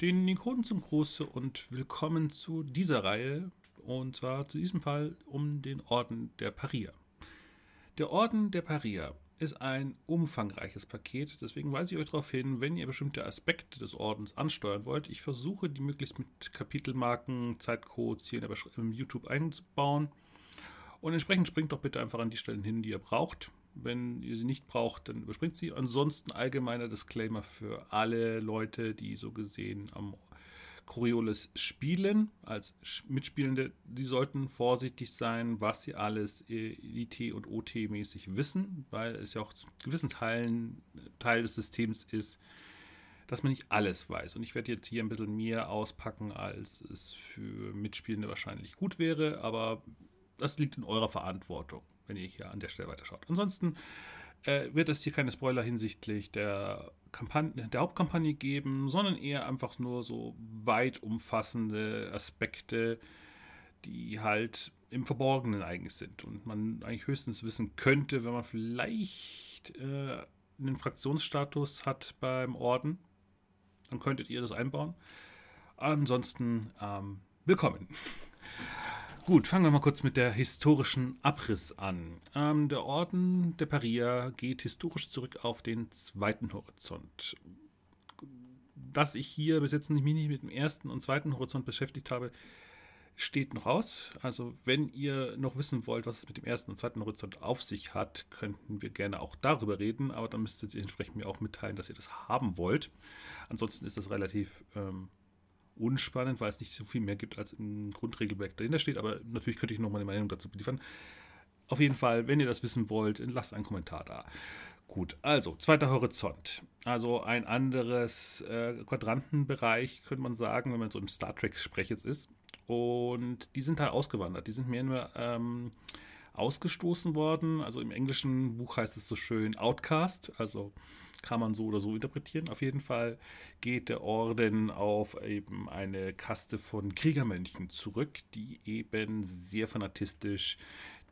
Den Ikonen zum Gruße und willkommen zu dieser Reihe und zwar zu diesem Fall um den Orden der Parier. Der Orden der Parier ist ein umfangreiches Paket, deswegen weise ich euch darauf hin, wenn ihr bestimmte Aspekte des Ordens ansteuern wollt. Ich versuche die möglichst mit Kapitelmarken, Zeitcodes hier in YouTube einzubauen. Und entsprechend springt doch bitte einfach an die Stellen hin, die ihr braucht. Wenn ihr sie nicht braucht, dann überspringt sie. Ansonsten allgemeiner Disclaimer für alle Leute, die so gesehen am Coriolis spielen, als Mitspielende, die sollten vorsichtig sein, was sie alles IT und OT-mäßig wissen, weil es ja auch zu gewissen Teilen Teil des Systems ist, dass man nicht alles weiß. Und ich werde jetzt hier ein bisschen mehr auspacken, als es für Mitspielende wahrscheinlich gut wäre, aber das liegt in eurer Verantwortung wenn ihr hier an der Stelle weiterschaut. Ansonsten äh, wird es hier keine Spoiler hinsichtlich der, der Hauptkampagne geben, sondern eher einfach nur so weit umfassende Aspekte, die halt im Verborgenen eigentlich sind und man eigentlich höchstens wissen könnte, wenn man vielleicht äh, einen Fraktionsstatus hat beim Orden, dann könntet ihr das einbauen. Ansonsten ähm, willkommen. Gut, fangen wir mal kurz mit der historischen Abriss an. Ähm, der Orden der Paria geht historisch zurück auf den zweiten Horizont. Dass ich hier bis jetzt nicht, mich mit dem ersten und zweiten Horizont beschäftigt habe, steht noch aus. Also wenn ihr noch wissen wollt, was es mit dem ersten und zweiten Horizont auf sich hat, könnten wir gerne auch darüber reden, aber dann müsstet ihr entsprechend mir auch mitteilen, dass ihr das haben wollt. Ansonsten ist das relativ ähm, unspannend, weil es nicht so viel mehr gibt, als im Grundregelwerk dahinter steht. Aber natürlich könnte ich noch mal eine Meinung dazu liefern. Auf jeden Fall, wenn ihr das wissen wollt, lasst einen Kommentar da. Gut, also zweiter Horizont. Also ein anderes äh, Quadrantenbereich, könnte man sagen, wenn man so im Star Trek-Sprech jetzt ist. Und die sind da ausgewandert. Die sind mehr nur ähm, ausgestoßen worden. Also im englischen Buch heißt es so schön Outcast, also kann man so oder so interpretieren. Auf jeden Fall geht der Orden auf eben eine Kaste von Kriegermönchen zurück, die eben sehr fanatistisch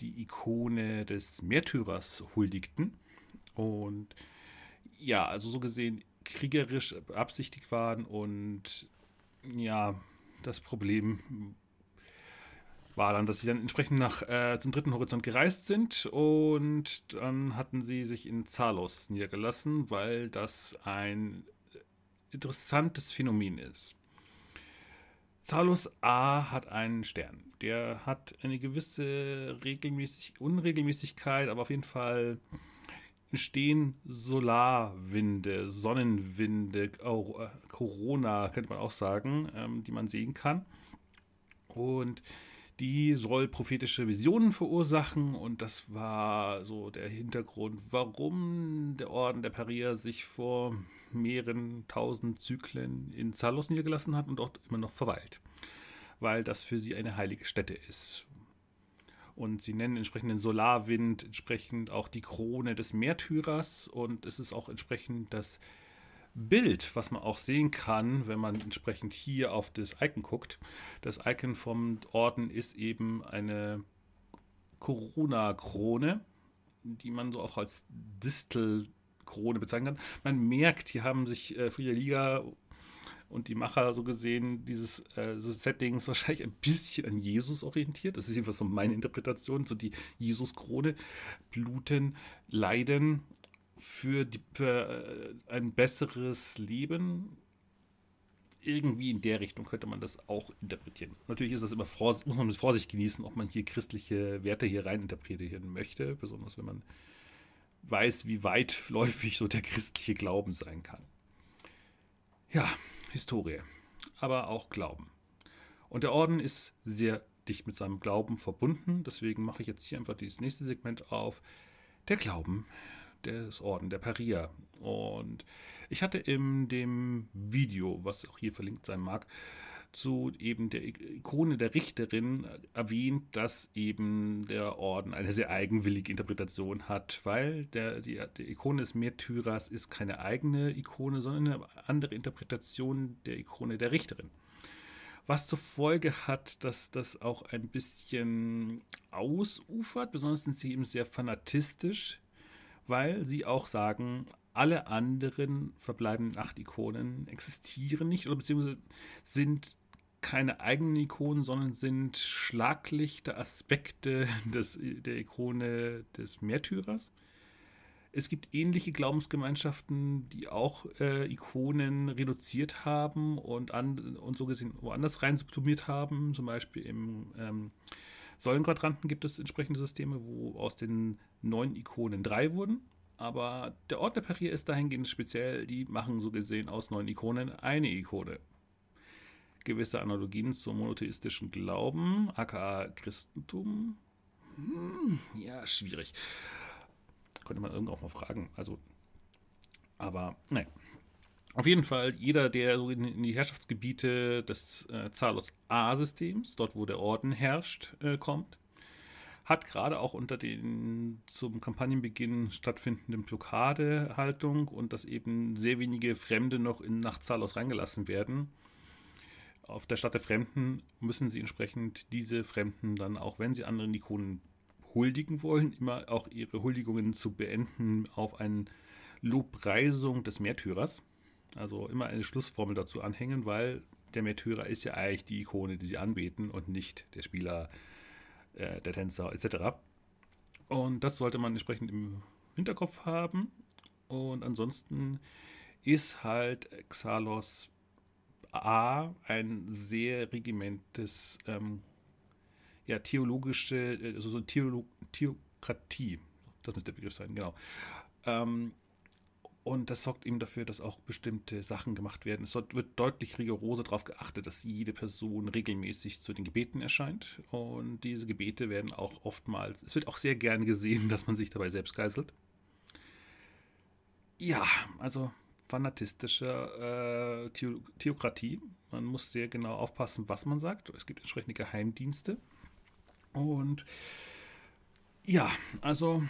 die Ikone des Märtyrers huldigten. Und ja, also so gesehen kriegerisch beabsichtigt waren und ja, das Problem war dann, dass sie dann entsprechend nach äh, zum dritten Horizont gereist sind und dann hatten sie sich in Zalos niedergelassen, weil das ein interessantes Phänomen ist. Zalos A hat einen Stern. Der hat eine gewisse regelmäßig Unregelmäßigkeit, aber auf jeden Fall entstehen Solarwinde, Sonnenwinde, oh, Corona könnte man auch sagen, ähm, die man sehen kann. Und die soll prophetische Visionen verursachen und das war so der Hintergrund, warum der Orden der Parier sich vor mehreren tausend Zyklen in Zalos niedergelassen hat und dort immer noch verweilt, weil das für sie eine heilige Stätte ist. Und sie nennen entsprechend den Solarwind entsprechend auch die Krone des Märtyrers und es ist auch entsprechend das Bild, was man auch sehen kann, wenn man entsprechend hier auf das Icon guckt. Das Icon vom Orden ist eben eine Corona-Krone, die man so auch als Distelkrone bezeichnen kann. Man merkt, hier haben sich äh, viele Liga und die Macher so gesehen dieses äh, so Settings wahrscheinlich ein bisschen an Jesus orientiert. Das ist jedenfalls so meine Interpretation, so die Jesus-Krone. Bluten, Leiden für, die, für äh, ein besseres Leben. Irgendwie in der Richtung könnte man das auch interpretieren. Natürlich ist das immer muss man mit Vorsicht genießen, ob man hier christliche Werte hier rein interpretieren möchte, besonders wenn man weiß, wie weitläufig so der christliche Glauben sein kann. Ja, Historie, aber auch Glauben. Und der Orden ist sehr dicht mit seinem Glauben verbunden. Deswegen mache ich jetzt hier einfach dieses nächste Segment auf. Der Glauben des Orden der Paria. Und ich hatte in dem Video, was auch hier verlinkt sein mag, zu eben der Ikone der Richterin erwähnt, dass eben der Orden eine sehr eigenwillige Interpretation hat, weil der, die, die Ikone des Märtyrers ist keine eigene Ikone, sondern eine andere Interpretation der Ikone der Richterin. Was zur Folge hat, dass das auch ein bisschen ausufert, besonders sind sie eben sehr fanatistisch weil sie auch sagen, alle anderen verbleibenden acht Ikonen existieren nicht oder beziehungsweise sind keine eigenen Ikonen, sondern sind schlaglichte Aspekte des, der Ikone des Märtyrers. Es gibt ähnliche Glaubensgemeinschaften, die auch äh, Ikonen reduziert haben und, an, und so gesehen woanders rein subsumiert haben. Zum Beispiel im ähm, Säulenquadranten gibt es entsprechende Systeme, wo aus den neun Ikonen drei wurden. Aber der Ort der Parier ist dahingehend speziell, die machen so gesehen aus neun Ikonen eine Ikone. Gewisse Analogien zum monotheistischen Glauben, aka Christentum. Hm, ja, schwierig. Könnte man irgendwo auch mal fragen. Also, aber, nein. Auf jeden Fall, jeder, der so in, die Herrschaftsgebiete des äh, Zalos A-Systems, dort wo der Orden herrscht, äh, kommt, hat gerade auch unter den zum Kampagnenbeginn stattfindenden Blockadehaltung und dass eben sehr wenige Fremde noch in Nachtzalos reingelassen werden. Auf der Stadt der Fremden müssen sie entsprechend diese Fremden dann, auch wenn sie anderen Ikonen huldigen wollen, immer auch ihre Huldigungen zu beenden auf eine Lobpreisung des Märtyrers. Also immer eine Schlussformel dazu anhängen, weil der Märtyrer ist ja eigentlich die Ikone, die sie anbeten und nicht der Spieler, äh, der Tänzer etc. Und das sollte man entsprechend im Hinterkopf haben. Und ansonsten ist halt Xalos A ein sehr regimentes, ähm, ja, theologische, also so Theolo Theokratie, das müsste der Begriff sein, genau. Ähm, und das sorgt eben dafür, dass auch bestimmte Sachen gemacht werden. Es wird deutlich rigoroser darauf geachtet, dass jede Person regelmäßig zu den Gebeten erscheint. Und diese Gebete werden auch oftmals, es wird auch sehr gern gesehen, dass man sich dabei selbst geißelt. Ja, also fanatistische äh, Theokratie. Man muss sehr genau aufpassen, was man sagt. Es gibt entsprechende Geheimdienste. Und ja, also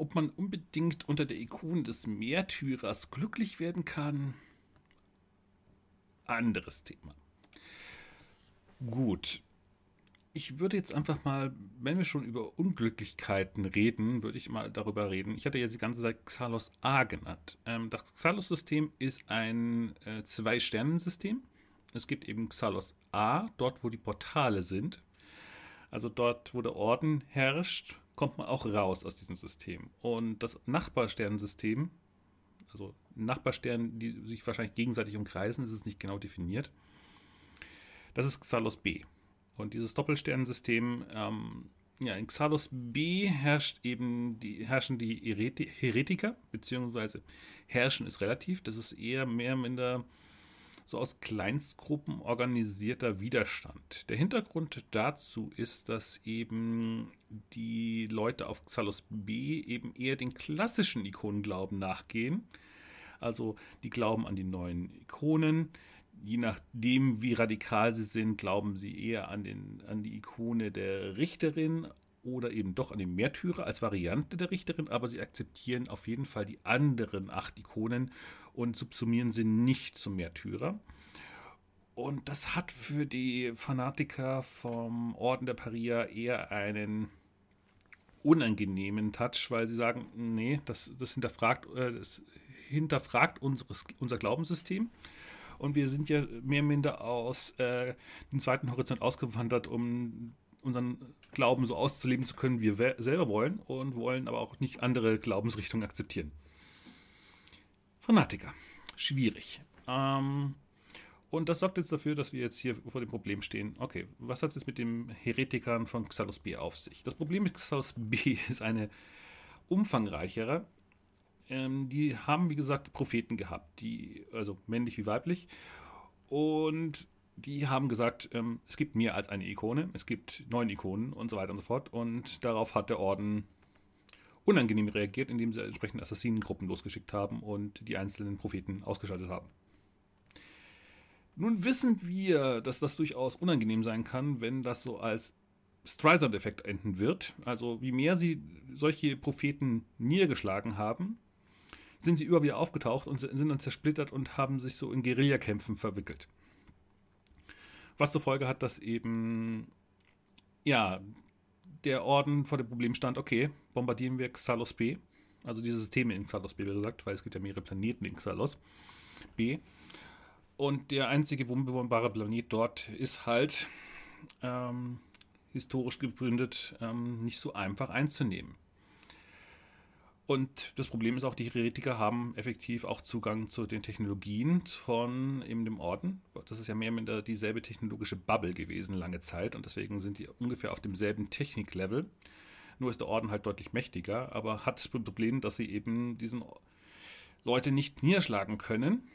ob man unbedingt unter der Ikone des Märtyrers glücklich werden kann, anderes Thema. Gut. Ich würde jetzt einfach mal, wenn wir schon über Unglücklichkeiten reden, würde ich mal darüber reden. Ich hatte jetzt die ganze Zeit Xalos A genannt. Ähm, das Xalos-System ist ein äh, Zwei-Sternen-System. Es gibt eben Xalos A, dort wo die Portale sind. Also dort, wo der Orden herrscht, kommt man auch raus aus diesem System. Und das Nachbarsternensystem, also Nachbarsterne, die sich wahrscheinlich gegenseitig umkreisen, ist es nicht genau definiert. Das ist Xalos B. Und dieses Doppelsternensystem, ähm, ja, in Xalos B herrscht eben die, herrschen die Heretiker, beziehungsweise herrschen ist relativ, das ist eher mehr oder minder so aus Kleinstgruppen organisierter Widerstand. Der Hintergrund dazu ist, dass eben die Leute auf Xalos B eben eher den klassischen Ikonenglauben nachgehen. Also die glauben an die neuen Ikonen. Je nachdem, wie radikal sie sind, glauben sie eher an, den, an die Ikone der Richterin oder eben doch an den Märtyrer als Variante der Richterin, aber sie akzeptieren auf jeden Fall die anderen acht Ikonen und subsumieren sie nicht zum Märtyrer. Und das hat für die Fanatiker vom Orden der Paria eher einen unangenehmen Touch, weil sie sagen, nee, das, das hinterfragt, äh, das hinterfragt unseres, unser Glaubenssystem. Und wir sind ja mehr oder minder aus äh, dem zweiten Horizont ausgewandert, um unseren Glauben so auszuleben zu können, wie wir selber wollen und wollen aber auch nicht andere Glaubensrichtungen akzeptieren. Fanatiker. Schwierig. Ähm, und das sorgt jetzt dafür, dass wir jetzt hier vor dem Problem stehen. Okay, was hat es mit den Heretikern von Xalos B auf sich? Das Problem mit Xalos B ist eine umfangreichere. Ähm, die haben, wie gesagt, Propheten gehabt, die, also männlich wie weiblich. Und die haben gesagt, ähm, es gibt mehr als eine Ikone, es gibt neun Ikonen und so weiter und so fort. Und darauf hat der Orden unangenehm reagiert, indem sie entsprechende Assassinengruppen losgeschickt haben und die einzelnen Propheten ausgeschaltet haben. Nun wissen wir, dass das durchaus unangenehm sein kann, wenn das so als Streisand-Effekt enden wird. Also wie mehr sie solche Propheten niedergeschlagen haben, sind sie über wieder aufgetaucht und sind dann zersplittert und haben sich so in Guerillakämpfen verwickelt. Was zur Folge hat, dass eben ja der Orden vor dem Problem stand, okay, bombardieren wir Xalos B Also diese Systeme in Xalos B, wie gesagt, weil es gibt ja mehrere Planeten in Xalos B. Und der einzige unbewohnbare Planet dort ist halt ähm, historisch gegründet ähm, nicht so einfach einzunehmen. Und das Problem ist auch, die Heretiker haben effektiv auch Zugang zu den Technologien von eben dem Orden. Das ist ja mehr oder minder dieselbe technologische Bubble gewesen lange Zeit und deswegen sind die ungefähr auf demselben Techniklevel. Nur ist der Orden halt deutlich mächtiger, aber hat das Problem, dass sie eben diesen Leute nicht niederschlagen können.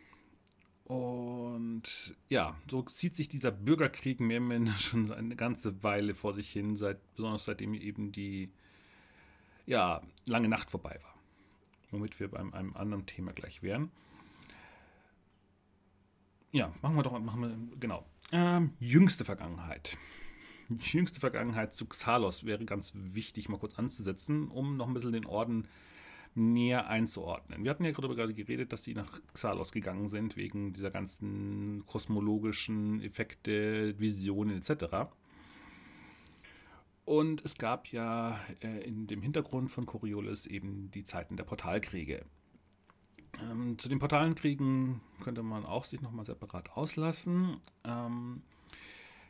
Und ja, so zieht sich dieser Bürgerkrieg mehr oder minder schon eine ganze Weile vor sich hin, seit, besonders seitdem eben die ja, lange Nacht vorbei war. Womit wir bei einem anderen Thema gleich wären. Ja, machen wir doch, machen wir, genau. Ähm, jüngste Vergangenheit. Die jüngste Vergangenheit zu Xalos wäre ganz wichtig, mal kurz anzusetzen, um noch ein bisschen den Orden näher einzuordnen. Wir hatten ja darüber gerade geredet, dass die nach Xalos gegangen sind, wegen dieser ganzen kosmologischen Effekte, Visionen etc. Und es gab ja äh, in dem Hintergrund von Coriolis eben die Zeiten der Portalkriege. Ähm, zu den Portalenkriegen könnte man auch sich nochmal separat auslassen. Ähm,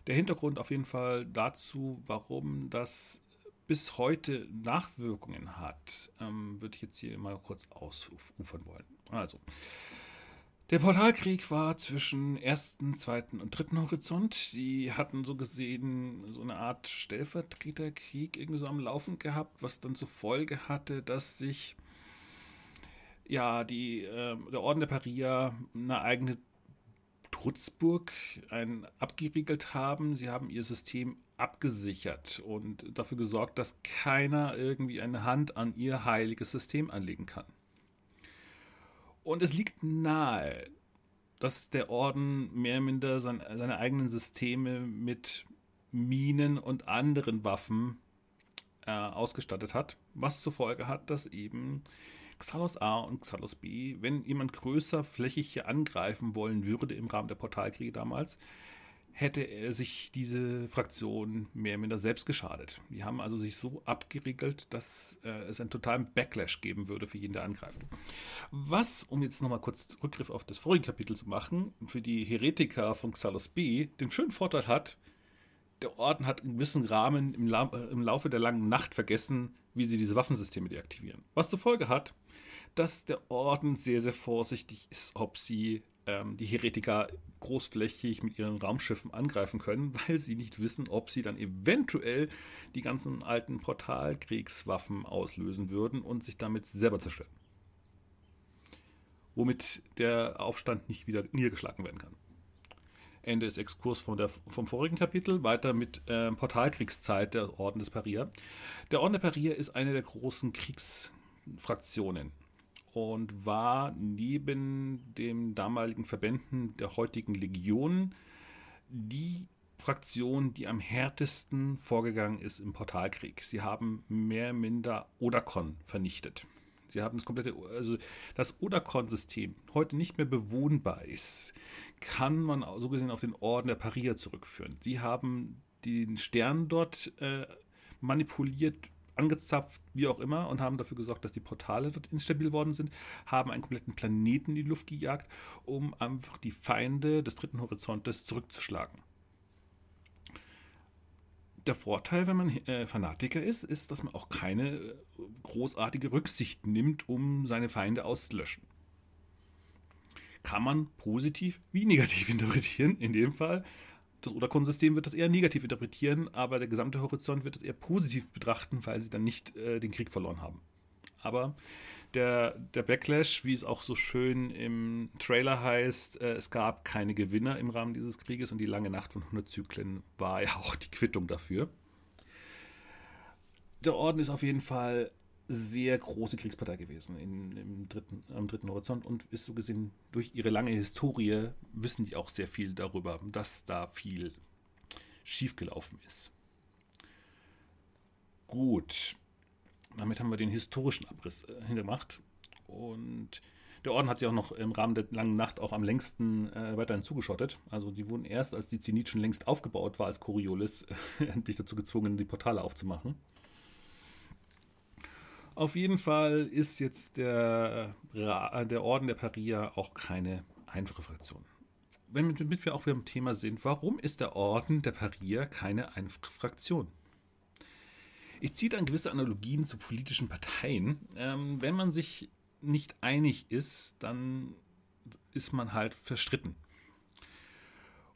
der Hintergrund auf jeden Fall dazu, warum das bis heute Nachwirkungen hat, ähm, würde ich jetzt hier mal kurz ausufern wollen. Also, der Portalkrieg war zwischen ersten, zweiten und dritten Horizont. Die hatten so gesehen so eine Art Stellvertreterkrieg irgendwie so am Laufen gehabt, was dann zur Folge hatte, dass sich ja die, äh, der Orden der Paria eine eigene Trutzburg ein, abgeriegelt haben. Sie haben ihr System abgesichert und dafür gesorgt, dass keiner irgendwie eine Hand an ihr heiliges System anlegen kann. Und es liegt nahe, dass der Orden mehr oder minder sein, seine eigenen Systeme mit Minen und anderen Waffen äh, ausgestattet hat, was zur Folge hat, dass eben Xalos A und Xalos B, wenn jemand größer flächig hier angreifen wollen würde im Rahmen der Portalkriege damals, hätte sich diese Fraktion mehr oder minder selbst geschadet. Die haben also sich so abgeriegelt, dass äh, es einen totalen Backlash geben würde für jeden, der angreift. Was, um jetzt nochmal kurz Rückgriff auf das vorige Kapitel zu machen, für die Heretiker von Xalos B den schönen Vorteil hat, der Orden hat in gewissen Rahmen im, La äh, im Laufe der langen Nacht vergessen, wie sie diese Waffensysteme deaktivieren. Was zur Folge hat, dass der Orden sehr, sehr vorsichtig ist, ob sie ähm, die Heretiker großflächig mit ihren Raumschiffen angreifen können, weil sie nicht wissen, ob sie dann eventuell die ganzen alten Portalkriegswaffen auslösen würden und sich damit selber zerstören. Womit der Aufstand nicht wieder niedergeschlagen werden kann. Ende des Exkurs von der, vom vorigen Kapitel, weiter mit äh, Portalkriegszeit der Orden des Paria. Der Orden der Paria ist eine der großen Kriegsfraktionen und war neben den damaligen Verbänden der heutigen Legion die Fraktion, die am härtesten vorgegangen ist im Portalkrieg. Sie haben mehr minder Odakon vernichtet. Sie haben das komplette, also das Odakon-System heute nicht mehr bewohnbar ist, kann man so gesehen auf den Orden der Parier zurückführen. Sie haben den Stern dort äh, manipuliert angezapft, wie auch immer, und haben dafür gesorgt, dass die Portale dort instabil worden sind, haben einen kompletten Planeten in die Luft gejagt, um einfach die Feinde des dritten Horizontes zurückzuschlagen. Der Vorteil, wenn man äh, Fanatiker ist, ist, dass man auch keine äh, großartige Rücksicht nimmt, um seine Feinde auszulöschen. Kann man positiv wie negativ interpretieren, in dem Fall das Odakon-System wird das eher negativ interpretieren, aber der gesamte Horizont wird es eher positiv betrachten, weil sie dann nicht äh, den Krieg verloren haben. Aber der, der Backlash, wie es auch so schön im Trailer heißt, äh, es gab keine Gewinner im Rahmen dieses Krieges und die lange Nacht von 100 Zyklen war ja auch die Quittung dafür. Der Orden ist auf jeden Fall sehr große Kriegspartei gewesen in, im dritten, am dritten Horizont und ist so gesehen durch ihre lange Historie wissen die auch sehr viel darüber, dass da viel schiefgelaufen ist. Gut, damit haben wir den historischen Abriss äh, hingemacht und der Orden hat sich auch noch im Rahmen der langen Nacht auch am längsten äh, weiterhin zugeschottet. Also die wurden erst, als die Zenit schon längst aufgebaut war als Coriolis, endlich dazu gezwungen, die Portale aufzumachen. Auf jeden Fall ist jetzt der, der Orden der Paria auch keine einfache Fraktion. Damit wir auch wieder im Thema sind, warum ist der Orden der Paria keine einfache Fraktion? Ich ziehe dann gewisse Analogien zu politischen Parteien. Ähm, wenn man sich nicht einig ist, dann ist man halt verstritten.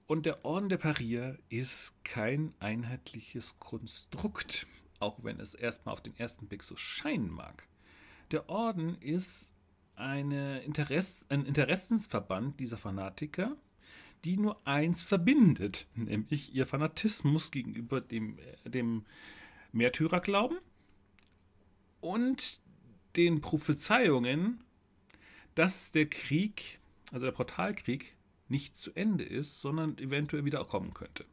Und der Orden der Paria ist kein einheitliches Konstrukt auch wenn es erstmal auf den ersten Blick so scheinen mag. Der Orden ist Interess ein Interessensverband dieser Fanatiker, die nur eins verbindet, nämlich ihr Fanatismus gegenüber dem, äh, dem Märtyrerglauben und den Prophezeiungen, dass der Krieg, also der Portalkrieg, nicht zu Ende ist, sondern eventuell wieder kommen könnte.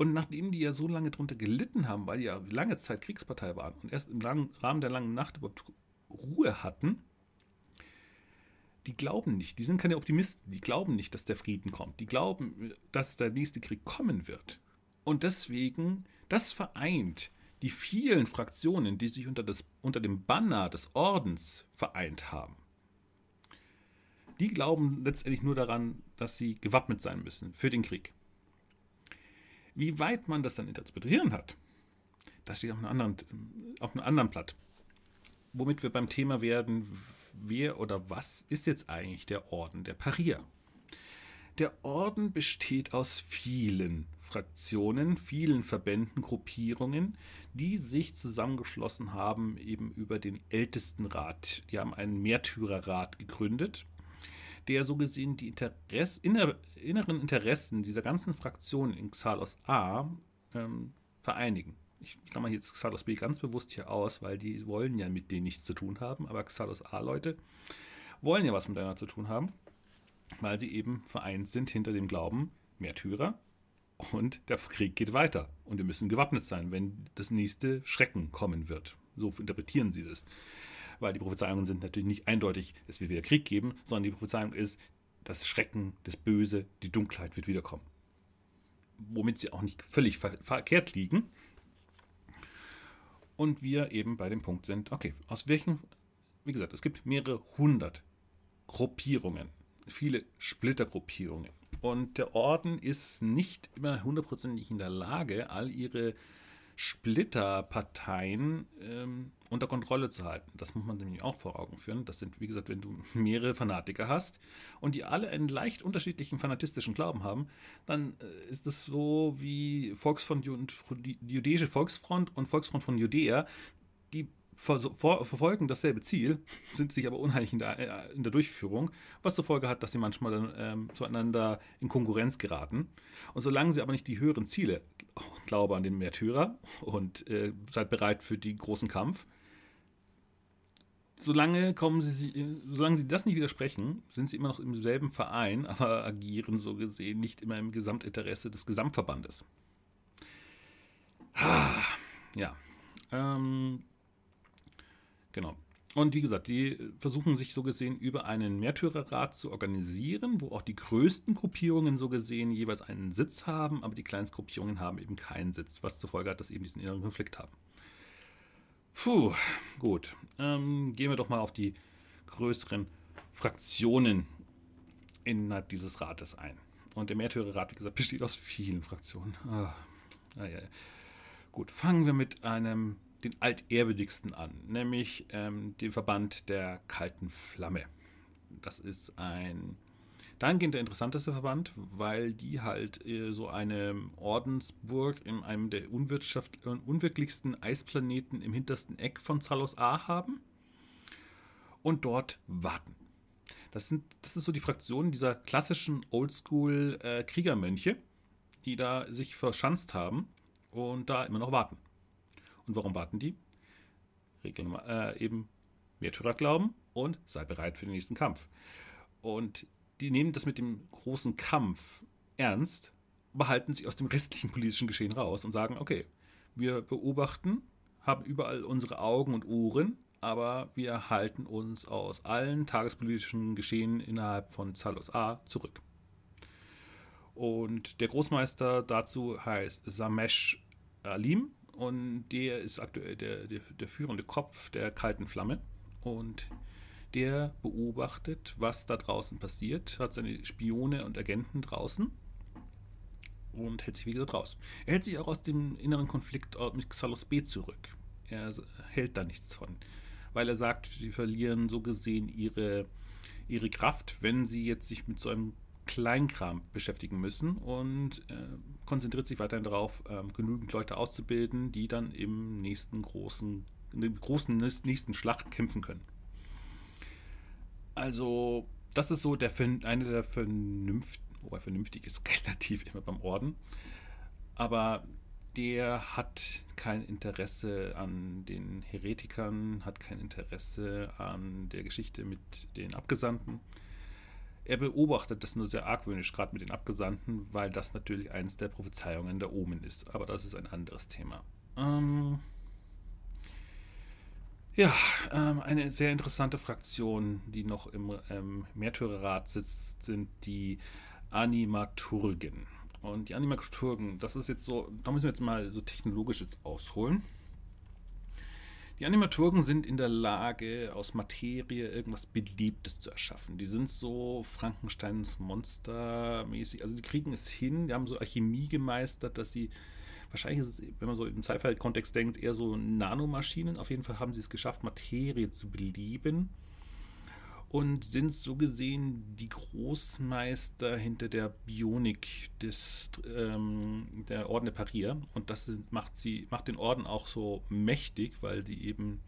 Und nachdem die ja so lange drunter gelitten haben, weil die ja lange Zeit Kriegspartei waren und erst im langen, Rahmen der langen Nacht überhaupt Ruhe hatten, die glauben nicht, die sind keine Optimisten, die glauben nicht, dass der Frieden kommt. Die glauben, dass der nächste Krieg kommen wird. Und deswegen, das vereint die vielen Fraktionen, die sich unter, das, unter dem Banner des Ordens vereint haben. Die glauben letztendlich nur daran, dass sie gewappnet sein müssen für den Krieg. Wie weit man das dann interpretieren hat, das steht auf einem anderen, auf einem anderen Blatt. Womit wir beim Thema werden, wer oder was ist jetzt eigentlich der Orden der Parier? Der Orden besteht aus vielen Fraktionen, vielen Verbänden, Gruppierungen, die sich zusammengeschlossen haben, eben über den Ältestenrat. Die haben einen Märtyrerrat gegründet der so gesehen die Interess inner, inneren Interessen dieser ganzen Fraktionen in Xalos A ähm, vereinigen. Ich klammer jetzt Xalos B ganz bewusst hier aus, weil die wollen ja mit denen nichts zu tun haben, aber Xalos A-Leute wollen ja was miteinander zu tun haben, weil sie eben vereint sind hinter dem Glauben, Märtyrer und der Krieg geht weiter und wir müssen gewappnet sein, wenn das nächste Schrecken kommen wird. So interpretieren sie das weil die Prophezeiungen sind natürlich nicht eindeutig, es wird wieder Krieg geben, sondern die Prophezeiung ist, das Schrecken, das Böse, die Dunkelheit wird wiederkommen. Womit sie auch nicht völlig ver verkehrt liegen. Und wir eben bei dem Punkt sind, okay, aus welchen, wie gesagt, es gibt mehrere hundert Gruppierungen, viele Splittergruppierungen. Und der Orden ist nicht immer hundertprozentig in der Lage, all ihre Splitterparteien ähm, unter Kontrolle zu halten. Das muss man nämlich auch vor Augen führen. Das sind, wie gesagt, wenn du mehrere Fanatiker hast und die alle einen leicht unterschiedlichen fanatistischen Glauben haben, dann äh, ist es so wie Volksfront und Jüdische Volksfront und Volksfront von Judäa, die verfolgen dasselbe Ziel, sind sich aber unheilig in der, äh, in der Durchführung, was zur Folge hat, dass sie manchmal dann ähm, zueinander in Konkurrenz geraten. Und solange sie aber nicht die höheren Ziele, glaube an den Märtyrer und äh, seid bereit für den großen Kampf, solange kommen sie, solange sie das nicht widersprechen, sind sie immer noch im selben Verein, aber agieren so gesehen nicht immer im Gesamtinteresse des Gesamtverbandes. Ja. Ähm, Genau. Und wie gesagt, die versuchen sich so gesehen über einen Märtyrerrat zu organisieren, wo auch die größten Gruppierungen so gesehen jeweils einen Sitz haben, aber die kleinsten Gruppierungen haben eben keinen Sitz, was zur Folge hat, dass sie eben diesen inneren Konflikt haben. Puh, gut. Ähm, gehen wir doch mal auf die größeren Fraktionen innerhalb dieses Rates ein. Und der Märtyrerrat, wie gesagt, besteht aus vielen Fraktionen. Ah, ah, ja. Gut, fangen wir mit einem den altehrwürdigsten an, nämlich ähm, den Verband der kalten Flamme. Das ist ein dahingehend der interessanteste Verband, weil die halt äh, so eine Ordensburg in einem der unwirtschaft äh, unwirklichsten Eisplaneten im hintersten Eck von Zalos A haben und dort warten. Das, sind, das ist so die Fraktion dieser klassischen Oldschool-Kriegermönche, äh, die da sich verschanzt haben und da immer noch warten. Und warum warten die? Regel Nummer, äh, eben Märtyrerglauben und sei bereit für den nächsten Kampf. Und die nehmen das mit dem großen Kampf ernst, behalten sich aus dem restlichen politischen Geschehen raus und sagen, okay, wir beobachten, haben überall unsere Augen und Ohren, aber wir halten uns aus allen tagespolitischen Geschehen innerhalb von Zalos A zurück. Und der Großmeister dazu heißt Samesh Alim und der ist aktuell der, der, der führende Kopf der kalten Flamme und der beobachtet, was da draußen passiert, hat seine Spione und Agenten draußen und hält sich wie gesagt raus. Er hält sich auch aus dem inneren Konflikt mit Xalos B zurück. Er hält da nichts von, weil er sagt, sie verlieren so gesehen ihre, ihre Kraft, wenn sie jetzt sich mit so einem Kleinkram beschäftigen müssen und äh, konzentriert sich weiterhin darauf, äh, genügend Leute auszubilden, die dann im nächsten großen, in dem großen nächsten Schlacht kämpfen können. Also, das ist so der, eine der vernünftigen, wobei vernünftig ist relativ immer beim Orden, aber der hat kein Interesse an den Heretikern, hat kein Interesse an der Geschichte mit den Abgesandten er beobachtet das nur sehr argwöhnisch, gerade mit den Abgesandten, weil das natürlich eines der Prophezeiungen der Omen ist. Aber das ist ein anderes Thema. Ähm ja, ähm, eine sehr interessante Fraktion, die noch im ähm, Märtyrerrat sitzt, sind die Animaturgen. Und die Animaturgen, das ist jetzt so, da müssen wir jetzt mal so technologisch jetzt ausholen. Die Animaturgen sind in der Lage, aus Materie irgendwas Belebtes zu erschaffen. Die sind so Frankensteins Monster-mäßig. Also die kriegen es hin, die haben so Alchemie gemeistert, dass sie, wahrscheinlich ist es, wenn man so im Sci-Fi-Kontext denkt, eher so Nanomaschinen. Auf jeden Fall haben sie es geschafft, Materie zu beleben und sind so gesehen die Großmeister hinter der Bionik des, ähm, der Orden der Parier. Und das macht, sie, macht den Orden auch so mächtig, weil die eben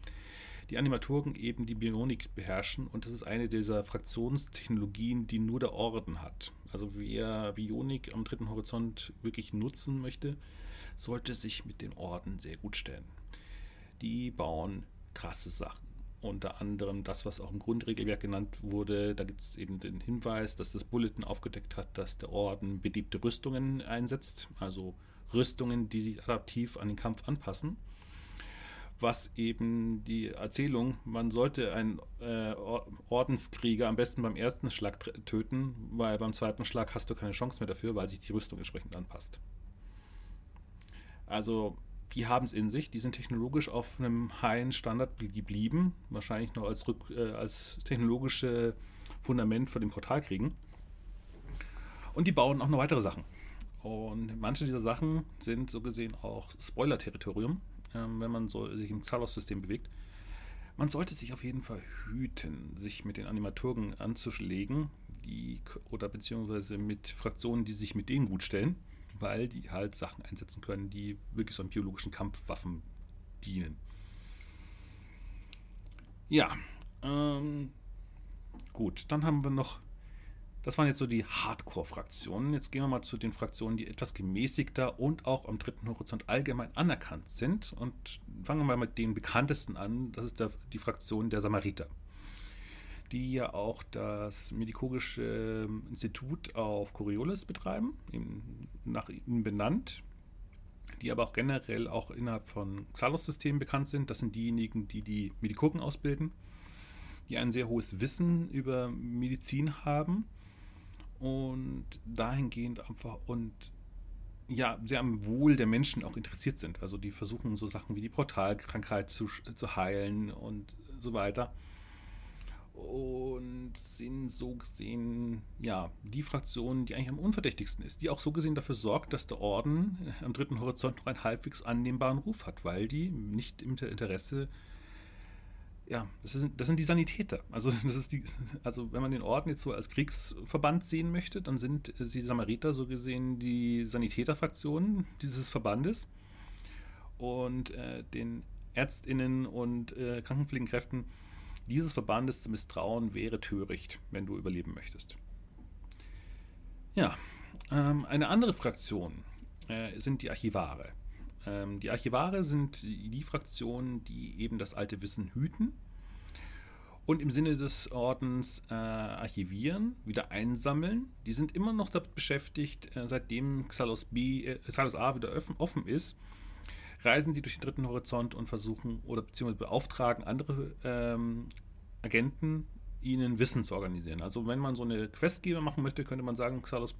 die Animaturgen eben die Bionik beherrschen. Und das ist eine dieser Fraktionstechnologien, die nur der Orden hat. Also wer Bionik am dritten Horizont wirklich nutzen möchte, sollte sich mit den Orden sehr gut stellen. Die bauen krasse Sachen unter anderem das, was auch im Grundregelwerk genannt wurde. Da gibt es eben den Hinweis, dass das Bulletin aufgedeckt hat, dass der Orden beliebte Rüstungen einsetzt, also Rüstungen, die sich adaptiv an den Kampf anpassen. Was eben die Erzählung, man sollte einen äh, Ordenskrieger am besten beim ersten Schlag töten, weil beim zweiten Schlag hast du keine Chance mehr dafür, weil sich die Rüstung entsprechend anpasst. Also die haben es in sich, die sind technologisch auf einem high Standard geblieben, wahrscheinlich noch als, Rück, äh, als technologische Fundament für den Portal kriegen. Und die bauen auch noch weitere Sachen. Und manche dieser Sachen sind so gesehen auch Spoiler-Territorium, äh, wenn man so sich im Xalos-System bewegt. Man sollte sich auf jeden Fall hüten, sich mit den Animaturgen anzuschlägen, die, oder beziehungsweise mit Fraktionen, die sich mit denen gut stellen weil die halt Sachen einsetzen können, die wirklich so an biologischen Kampfwaffen dienen. Ja, ähm, gut, dann haben wir noch, das waren jetzt so die Hardcore-Fraktionen. Jetzt gehen wir mal zu den Fraktionen, die etwas gemäßigter und auch am dritten Horizont allgemein anerkannt sind. Und fangen wir mal mit den bekanntesten an. Das ist der, die Fraktion der Samariter die ja auch das Medikogische Institut auf Coriolis betreiben, nach ihnen benannt, die aber auch generell auch innerhalb von Xalos-Systemen bekannt sind. Das sind diejenigen, die die Medikogen ausbilden, die ein sehr hohes Wissen über Medizin haben und dahingehend einfach und ja, sehr am Wohl der Menschen auch interessiert sind. Also die versuchen so Sachen wie die Portalkrankheit zu, zu heilen und so weiter und sind so gesehen, ja, die Fraktion, die eigentlich am unverdächtigsten ist, die auch so gesehen dafür sorgt, dass der Orden am dritten Horizont noch einen halbwegs annehmbaren Ruf hat, weil die nicht im Interesse, ja, das, ist, das sind die Sanitäter. Also, das ist die, also, wenn man den Orden jetzt so als Kriegsverband sehen möchte, dann sind die Samariter so gesehen die Sanitäterfraktionen dieses Verbandes und äh, den ÄrztInnen und äh, Krankenpflegekräften dieses Verbandes zu misstrauen wäre töricht, wenn du überleben möchtest. Ja, ähm, eine andere Fraktion äh, sind die Archivare. Ähm, die Archivare sind die Fraktionen, die eben das alte Wissen hüten und im Sinne des Ordens äh, archivieren, wieder einsammeln. Die sind immer noch damit beschäftigt, äh, seitdem Xalos, B, äh, Xalos A wieder offen ist, reisen die durch den dritten Horizont und versuchen oder beziehungsweise beauftragen andere ähm, Agenten, ihnen Wissen zu organisieren. Also wenn man so eine Questgeber machen möchte, könnte man sagen, Xalos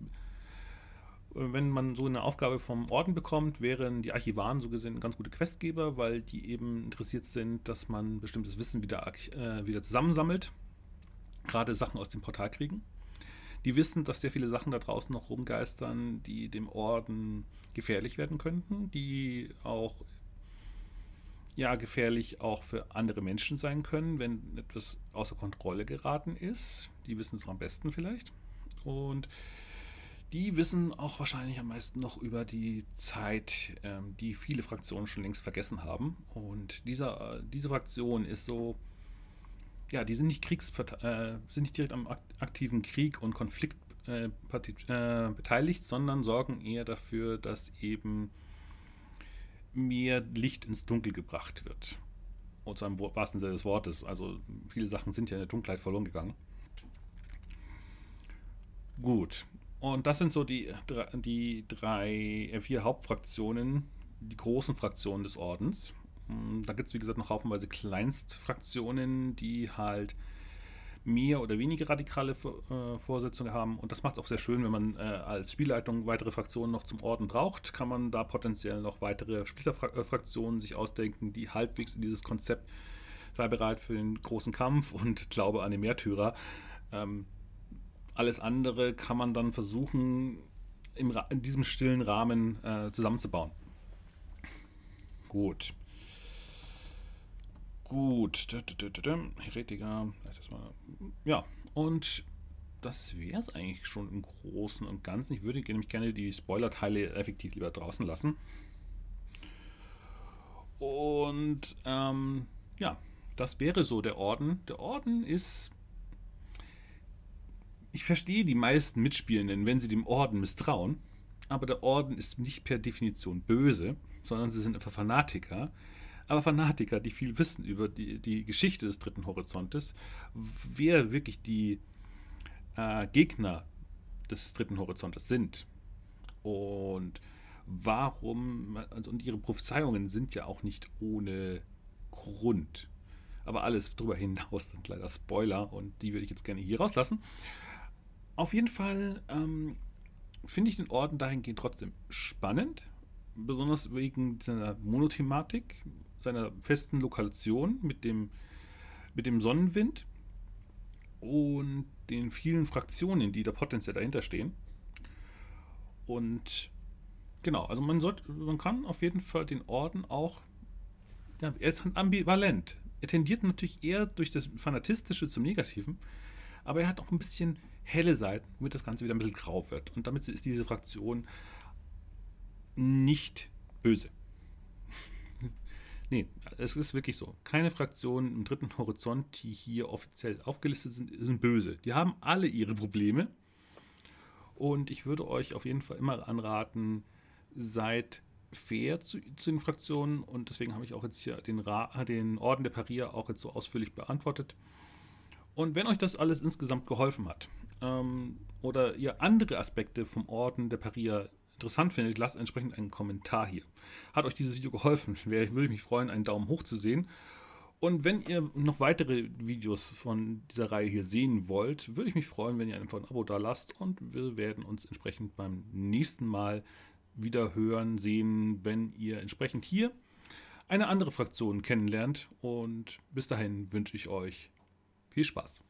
wenn man so eine Aufgabe vom Orden bekommt, wären die Archivaren so gesehen ganz gute Questgeber, weil die eben interessiert sind, dass man bestimmtes Wissen wieder, äh, wieder zusammensammelt. Gerade Sachen aus dem Portalkriegen. Die wissen, dass sehr viele Sachen da draußen noch rumgeistern, die dem Orden gefährlich werden könnten, die auch ja gefährlich auch für andere Menschen sein können, wenn etwas außer Kontrolle geraten ist. Die wissen es am besten vielleicht. Und die wissen auch wahrscheinlich am meisten noch über die Zeit, ähm, die viele Fraktionen schon längst vergessen haben. Und dieser, diese Fraktion ist so, ja, die sind nicht äh, sind nicht direkt am aktiven Krieg und Konflikt äh, äh, beteiligt, sondern sorgen eher dafür, dass eben mehr Licht ins Dunkel gebracht wird. Und zwar im wahrsten Sinne des Wortes. Also viele Sachen sind ja in der Dunkelheit verloren gegangen. Gut, und das sind so die, die drei, äh, vier Hauptfraktionen, die großen Fraktionen des Ordens. Mm, da gibt es, wie gesagt, noch haufenweise Kleinstfraktionen, die halt mehr oder weniger radikale äh, Vorsetzungen haben. Und das macht es auch sehr schön, wenn man äh, als Spielleitung weitere Fraktionen noch zum Orden braucht, kann man da potenziell noch weitere Splitterfraktionen sich ausdenken, die halbwegs in dieses Konzept sei bereit für den großen Kampf und glaube an den Märtyrer ähm, alles andere kann man dann versuchen, in diesem stillen Rahmen äh, zusammenzubauen. Gut. Gut. Heretiker. Ja, und das wäre es eigentlich schon im Großen und Ganzen. Ich würde nämlich gerne die Spoiler-Teile effektiv lieber draußen lassen. Und ähm, ja, das wäre so der Orden. Der Orden ist ich verstehe die meisten Mitspielenden, wenn sie dem Orden misstrauen, aber der Orden ist nicht per Definition böse, sondern sie sind einfach Fanatiker. Aber Fanatiker, die viel wissen über die, die Geschichte des dritten Horizontes, wer wirklich die äh, Gegner des dritten Horizontes sind. Und warum, also und ihre Prophezeiungen sind ja auch nicht ohne Grund. Aber alles darüber hinaus sind leider Spoiler und die würde ich jetzt gerne hier rauslassen. Auf jeden Fall ähm, finde ich den Orden dahingehend trotzdem spannend, besonders wegen seiner Monothematik, seiner festen Lokalisation mit dem, mit dem Sonnenwind und den vielen Fraktionen, die da potenziell dahinter stehen. Und genau, also man sollte, man kann auf jeden Fall den Orden auch, ja, er ist ambivalent. Er tendiert natürlich eher durch das Fanatistische zum Negativen, aber er hat auch ein bisschen helle Seiten, womit das Ganze wieder ein bisschen grau wird. Und damit ist diese Fraktion nicht böse. Nee, es ist wirklich so. Keine Fraktionen im dritten Horizont, die hier offiziell aufgelistet sind, sind böse. Die haben alle ihre Probleme. Und ich würde euch auf jeden Fall immer anraten, seid fair zu, zu den Fraktionen. Und deswegen habe ich auch jetzt hier den, Ra den Orden der Parier auch jetzt so ausführlich beantwortet. Und wenn euch das alles insgesamt geholfen hat ähm, oder ihr andere Aspekte vom Orden der Parier interessant findet, lasst entsprechend einen Kommentar hier. Hat euch dieses Video geholfen? Würde ich mich freuen, einen Daumen hoch zu sehen. Und wenn ihr noch weitere Videos von dieser Reihe hier sehen wollt, würde ich mich freuen, wenn ihr einfach ein Abo da lasst. Und wir werden uns entsprechend beim nächsten Mal wieder hören, sehen, wenn ihr entsprechend hier eine andere Fraktion kennenlernt. Und bis dahin wünsche ich euch viel Spaß.